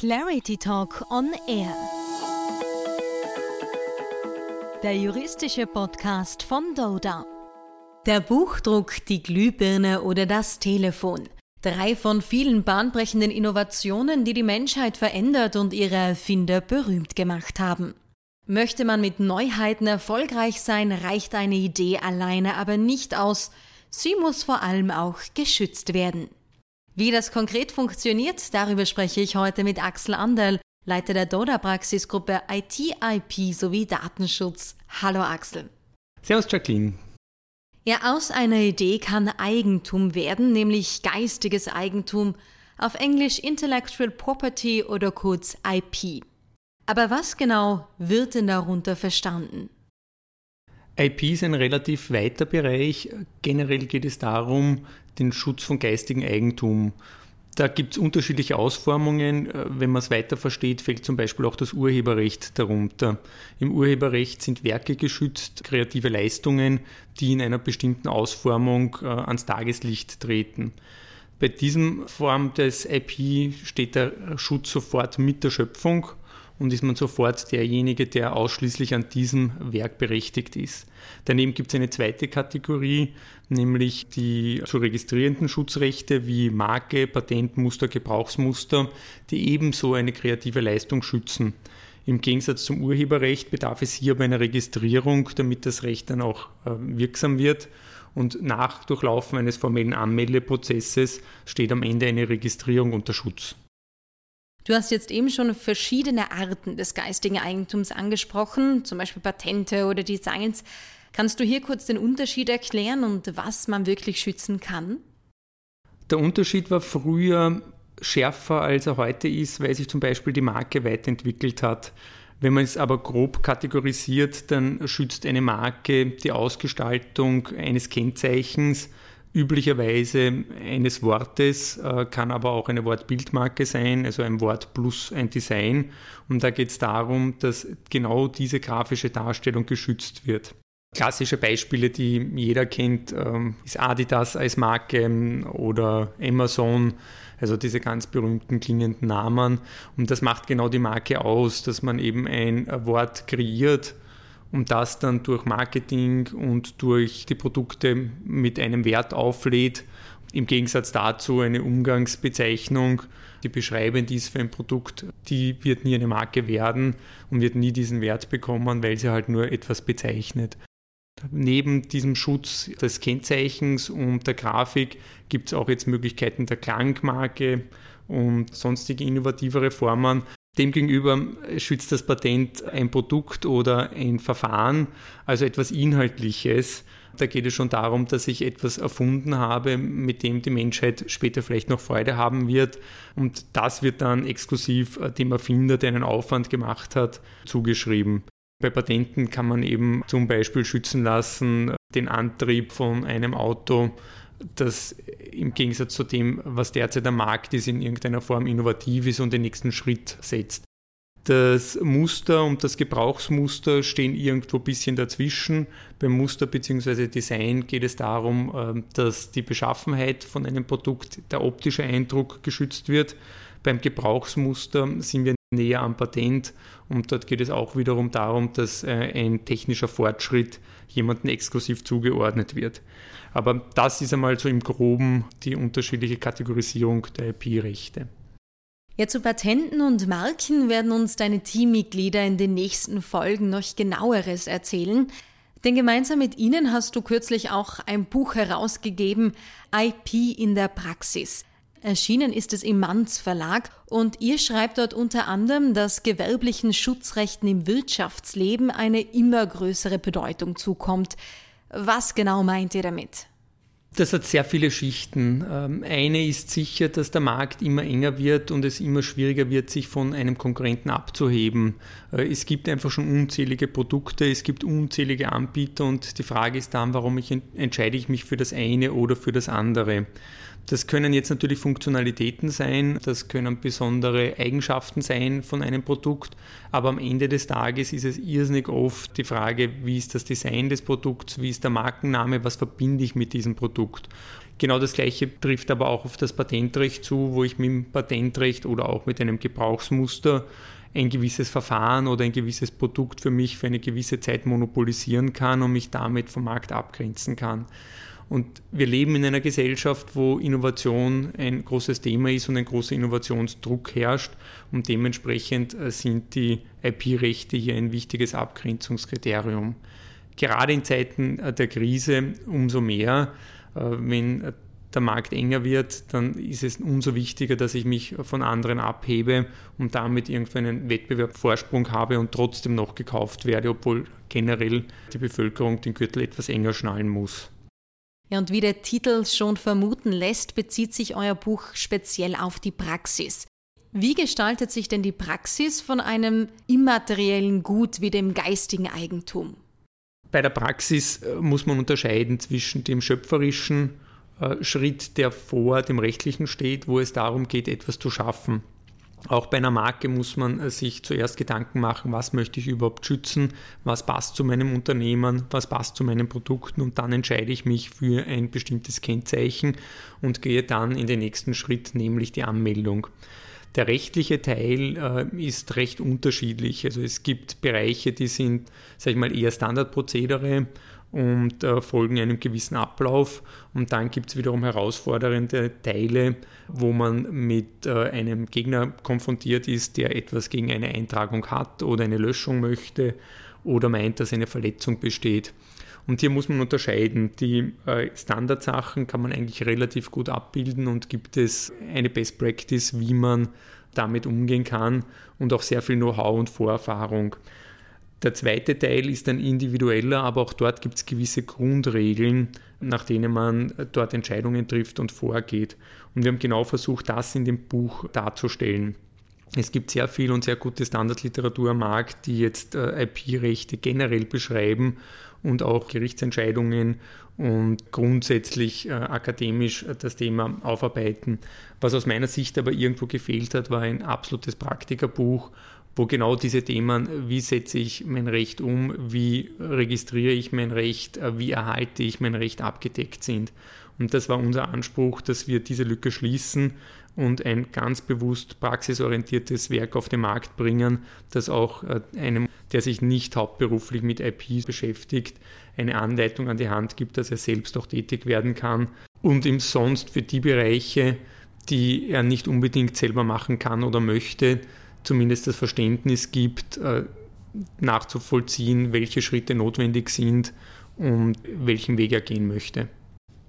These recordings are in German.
Clarity Talk on Air. Der juristische Podcast von Doda. Der Buchdruck, die Glühbirne oder das Telefon. Drei von vielen bahnbrechenden Innovationen, die die Menschheit verändert und ihre Erfinder berühmt gemacht haben. Möchte man mit Neuheiten erfolgreich sein, reicht eine Idee alleine aber nicht aus. Sie muss vor allem auch geschützt werden. Wie das konkret funktioniert, darüber spreche ich heute mit Axel Anderl, Leiter der Doda-Praxisgruppe IT-IP sowie Datenschutz. Hallo Axel. Servus Jacqueline. Ja, aus einer Idee kann Eigentum werden, nämlich geistiges Eigentum, auf Englisch Intellectual Property oder kurz IP. Aber was genau wird denn darunter verstanden? IP ist ein relativ weiter Bereich. Generell geht es darum, den Schutz von geistigem Eigentum. Da gibt es unterschiedliche Ausformungen. Wenn man es weiter versteht, fällt zum Beispiel auch das Urheberrecht darunter. Im Urheberrecht sind Werke geschützt, kreative Leistungen, die in einer bestimmten Ausformung äh, ans Tageslicht treten. Bei diesem Form des IP steht der Schutz sofort mit der Schöpfung und ist man sofort derjenige, der ausschließlich an diesem Werk berechtigt ist. Daneben gibt es eine zweite Kategorie, nämlich die zu registrierenden Schutzrechte wie Marke, Patentmuster, Gebrauchsmuster, die ebenso eine kreative Leistung schützen. Im Gegensatz zum Urheberrecht bedarf es hier aber einer Registrierung, damit das Recht dann auch äh, wirksam wird. Und nach Durchlaufen eines formellen Anmeldeprozesses steht am Ende eine Registrierung unter Schutz. Du hast jetzt eben schon verschiedene Arten des geistigen Eigentums angesprochen, zum Beispiel Patente oder Designs. Kannst du hier kurz den Unterschied erklären und was man wirklich schützen kann? Der Unterschied war früher schärfer, als er heute ist, weil sich zum Beispiel die Marke weiterentwickelt hat. Wenn man es aber grob kategorisiert, dann schützt eine Marke die Ausgestaltung eines Kennzeichens, üblicherweise eines Wortes, äh, kann aber auch eine Wortbildmarke sein, also ein Wort plus ein Design. Und da geht es darum, dass genau diese grafische Darstellung geschützt wird. Klassische Beispiele, die jeder kennt, ähm, ist Adidas als Marke ähm, oder Amazon, also diese ganz berühmten klingenden Namen. Und das macht genau die Marke aus, dass man eben ein Wort kreiert und das dann durch Marketing und durch die Produkte mit einem Wert auflädt. Im Gegensatz dazu eine Umgangsbezeichnung, die beschreibend ist für ein Produkt, die wird nie eine Marke werden und wird nie diesen Wert bekommen, weil sie halt nur etwas bezeichnet. Neben diesem Schutz des Kennzeichens und der Grafik gibt es auch jetzt Möglichkeiten der Klangmarke und sonstige innovativere Formen, Demgegenüber schützt das Patent ein Produkt oder ein Verfahren, also etwas Inhaltliches. Da geht es schon darum, dass ich etwas erfunden habe, mit dem die Menschheit später vielleicht noch Freude haben wird. Und das wird dann exklusiv dem Erfinder, der einen Aufwand gemacht hat, zugeschrieben. Bei Patenten kann man eben zum Beispiel schützen lassen den Antrieb von einem Auto das im Gegensatz zu dem, was derzeit am Markt ist, in irgendeiner Form innovativ ist und den nächsten Schritt setzt. Das Muster und das Gebrauchsmuster stehen irgendwo ein bisschen dazwischen. Beim Muster bzw. Design geht es darum, ähm, dass die Beschaffenheit von einem Produkt, der optische Eindruck geschützt wird. Beim Gebrauchsmuster sind wir näher am Patent und dort geht es auch wiederum darum, dass äh, ein technischer Fortschritt jemandem exklusiv zugeordnet wird. Aber das ist einmal so im groben die unterschiedliche Kategorisierung der IP-Rechte. Ja, zu Patenten und Marken werden uns deine Teammitglieder in den nächsten Folgen noch genaueres erzählen. Denn gemeinsam mit ihnen hast du kürzlich auch ein Buch herausgegeben, IP in der Praxis. Erschienen ist es im Manz Verlag und ihr schreibt dort unter anderem, dass gewerblichen Schutzrechten im Wirtschaftsleben eine immer größere Bedeutung zukommt. Was genau meint ihr damit? Das hat sehr viele Schichten. Ähm, eine ist sicher, dass der Markt immer enger wird und es immer schwieriger wird, sich von einem Konkurrenten abzuheben. Äh, es gibt einfach schon unzählige Produkte, es gibt unzählige Anbieter und die Frage ist dann, warum ich entscheide ich mich für das eine oder für das andere. Das können jetzt natürlich Funktionalitäten sein, das können besondere Eigenschaften sein von einem Produkt, aber am Ende des Tages ist es irrsinnig oft die Frage, wie ist das Design des Produkts, wie ist der Markenname, was verbinde ich mit diesem Produkt. Genau das Gleiche trifft aber auch auf das Patentrecht zu, wo ich mit dem Patentrecht oder auch mit einem Gebrauchsmuster ein gewisses Verfahren oder ein gewisses Produkt für mich für eine gewisse Zeit monopolisieren kann und mich damit vom Markt abgrenzen kann. Und wir leben in einer Gesellschaft, wo Innovation ein großes Thema ist und ein großer Innovationsdruck herrscht. Und dementsprechend äh, sind die IP-Rechte hier ein wichtiges Abgrenzungskriterium. Gerade in Zeiten äh, der Krise umso mehr, äh, wenn der Markt enger wird, dann ist es umso wichtiger, dass ich mich von anderen abhebe und damit irgendeinen Wettbewerbsvorsprung habe und trotzdem noch gekauft werde, obwohl generell die Bevölkerung den Gürtel etwas enger schnallen muss. Ja, und wie der Titel schon vermuten lässt, bezieht sich euer Buch speziell auf die Praxis. Wie gestaltet sich denn die Praxis von einem immateriellen Gut wie dem geistigen Eigentum? Bei der Praxis äh, muss man unterscheiden zwischen dem schöpferischen äh, Schritt, der vor dem rechtlichen steht, wo es darum geht, etwas zu schaffen. Auch bei einer Marke muss man äh, sich zuerst Gedanken machen, was möchte ich überhaupt schützen, was passt zu meinem Unternehmen, was passt zu meinen Produkten und dann entscheide ich mich für ein bestimmtes Kennzeichen und gehe dann in den nächsten Schritt, nämlich die Anmeldung. Der rechtliche Teil äh, ist recht unterschiedlich. Also es gibt Bereiche, die sind, sag ich mal, eher Standardprozedere und äh, folgen einem gewissen Ablauf. Und dann gibt es wiederum herausfordernde Teile, wo man mit äh, einem Gegner konfrontiert ist, der etwas gegen eine Eintragung hat oder eine Löschung möchte oder meint, dass eine Verletzung besteht. Und hier muss man unterscheiden. Die äh, Standardsachen kann man eigentlich relativ gut abbilden und gibt es eine Best Practice, wie man damit umgehen kann und auch sehr viel Know-how und Vorerfahrung. Der zweite Teil ist ein individueller, aber auch dort gibt es gewisse Grundregeln, nach denen man dort Entscheidungen trifft und vorgeht. Und wir haben genau versucht, das in dem Buch darzustellen. Es gibt sehr viel und sehr gute Standardliteratur am Markt, die jetzt äh, IP-Rechte generell beschreiben und auch Gerichtsentscheidungen und grundsätzlich äh, akademisch äh, das Thema aufarbeiten. Was aus meiner Sicht aber irgendwo gefehlt hat, war ein absolutes Praktikerbuch, wo genau diese Themen, wie setze ich mein Recht um, wie registriere ich mein Recht, äh, wie erhalte ich mein Recht abgedeckt sind. Und das war unser Anspruch, dass wir diese Lücke schließen und ein ganz bewusst praxisorientiertes Werk auf den Markt bringen, das auch äh, einem, der sich nicht hauptberuflich mit IP beschäftigt, eine Anleitung an die Hand gibt, dass er selbst auch tätig werden kann und ihm sonst für die Bereiche, die er nicht unbedingt selber machen kann oder möchte, zumindest das Verständnis gibt, äh, nachzuvollziehen, welche Schritte notwendig sind und welchen Weg er gehen möchte.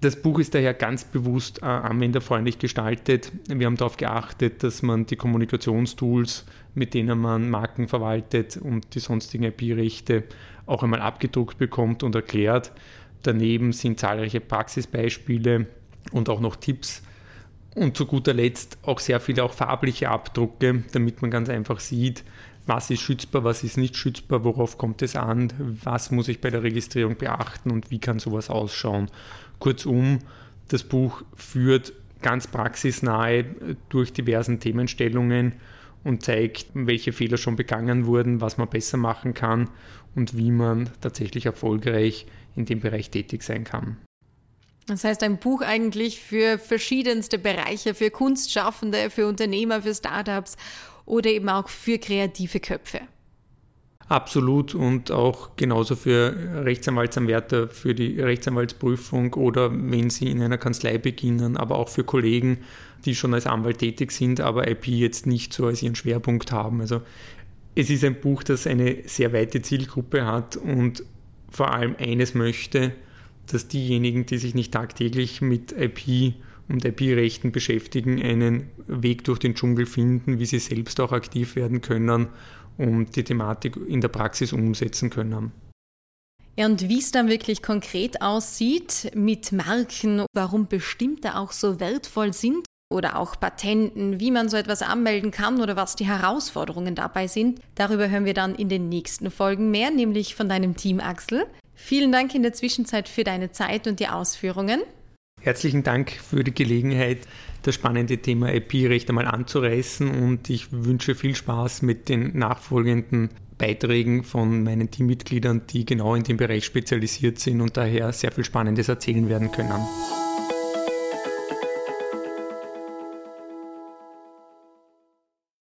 Das Buch ist daher ganz bewusst äh, anwenderfreundlich gestaltet. Wir haben darauf geachtet, dass man die Kommunikationstools, mit denen man Marken verwaltet und die sonstigen IP-Rechte auch einmal abgedruckt bekommt und erklärt. Daneben sind zahlreiche Praxisbeispiele und auch noch Tipps und zu guter Letzt auch sehr viele auch farbliche Abdrucke, damit man ganz einfach sieht, was ist schützbar, was ist nicht schützbar, worauf kommt es an, was muss ich bei der Registrierung beachten und wie kann sowas ausschauen. Kurzum, das Buch führt ganz praxisnahe durch diversen Themenstellungen und zeigt, welche Fehler schon begangen wurden, was man besser machen kann und wie man tatsächlich erfolgreich in dem Bereich tätig sein kann. Das heißt, ein Buch eigentlich für verschiedenste Bereiche, für Kunstschaffende, für Unternehmer, für Startups oder eben auch für kreative Köpfe. Absolut und auch genauso für Rechtsanwaltsanwärter, für die Rechtsanwaltsprüfung oder wenn Sie in einer Kanzlei beginnen, aber auch für Kollegen, die schon als Anwalt tätig sind, aber IP jetzt nicht so als ihren Schwerpunkt haben. Also es ist ein Buch, das eine sehr weite Zielgruppe hat und vor allem eines möchte, dass diejenigen, die sich nicht tagtäglich mit IP und IP-Rechten beschäftigen, einen Weg durch den Dschungel finden, wie sie selbst auch aktiv werden können und die Thematik in der Praxis umsetzen können. Ja, und wie es dann wirklich konkret aussieht mit Marken, warum bestimmte auch so wertvoll sind oder auch Patenten, wie man so etwas anmelden kann oder was die Herausforderungen dabei sind, darüber hören wir dann in den nächsten Folgen mehr, nämlich von deinem Team Axel. Vielen Dank in der Zwischenzeit für deine Zeit und die Ausführungen. Herzlichen Dank für die Gelegenheit, das spannende Thema IP-Recht einmal anzureißen und ich wünsche viel Spaß mit den nachfolgenden Beiträgen von meinen Teammitgliedern, die genau in dem Bereich spezialisiert sind und daher sehr viel Spannendes erzählen werden können.